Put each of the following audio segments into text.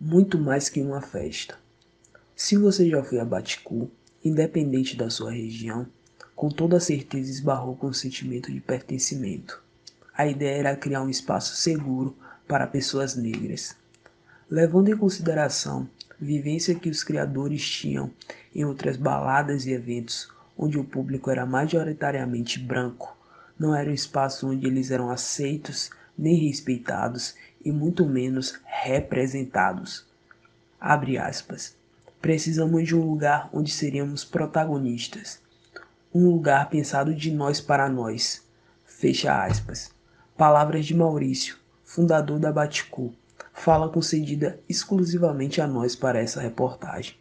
muito mais que uma festa. Se você já foi a Baticu, independente da sua região, com toda certeza esbarrou com o sentimento de pertencimento. A ideia era criar um espaço seguro para pessoas negras. Levando em consideração vivência que os criadores tinham em outras baladas e eventos onde o público era majoritariamente branco, não era um espaço onde eles eram aceitos nem respeitados e muito menos representados. Abre aspas. Precisamos de um lugar onde seríamos protagonistas. Um lugar pensado de nós para nós. Fecha aspas. Palavras de Maurício, fundador da Baticu, fala concedida exclusivamente a nós para essa reportagem.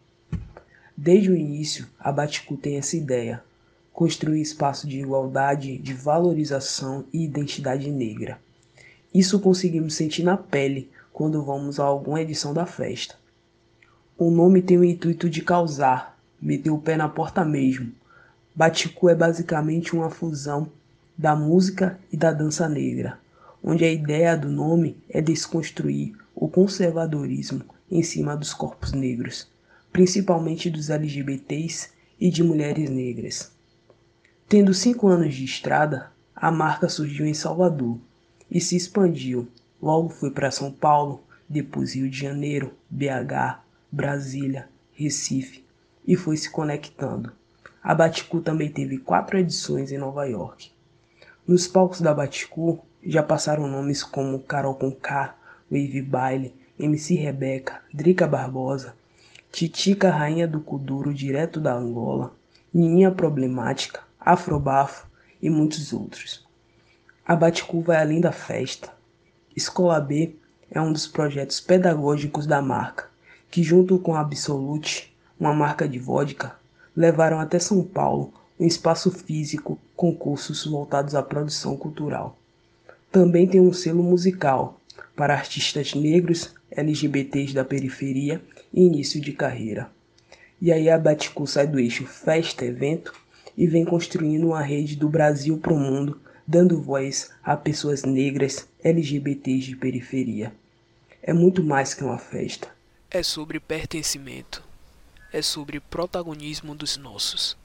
Desde o início, a Baticu tem essa ideia: construir espaço de igualdade, de valorização e identidade negra. Isso conseguimos sentir na pele quando vamos a alguma edição da festa. O nome tem o intuito de causar, meter o pé na porta mesmo. Baticu é basicamente uma fusão da música e da dança negra, onde a ideia do nome é desconstruir o conservadorismo em cima dos corpos negros, principalmente dos LGBTs e de mulheres negras. Tendo cinco anos de estrada, a marca surgiu em Salvador e se expandiu. Logo foi para São Paulo, depois Rio de Janeiro, BH, Brasília, Recife e foi se conectando. A Baticu também teve quatro edições em Nova York. Nos palcos da Baticu já passaram nomes como Carol Conká, Wave Baile, MC Rebeca, Drica Barbosa, Titica Rainha do Kuduro direto da Angola, Nininha Problemática, Afrobafo e muitos outros. A Baticu vai além da festa. Escola B é um dos projetos pedagógicos da marca, que junto com a Absolute, uma marca de vodka, levaram até São Paulo um espaço físico com cursos voltados à produção cultural. Também tem um selo musical para artistas negros, LGBTs da periferia e início de carreira. E aí a Baticu sai do eixo festa-evento e vem construindo uma rede do Brasil para o mundo, dando voz a pessoas negras, LGBTs de periferia. É muito mais que uma festa. É sobre pertencimento. É sobre protagonismo dos nossos.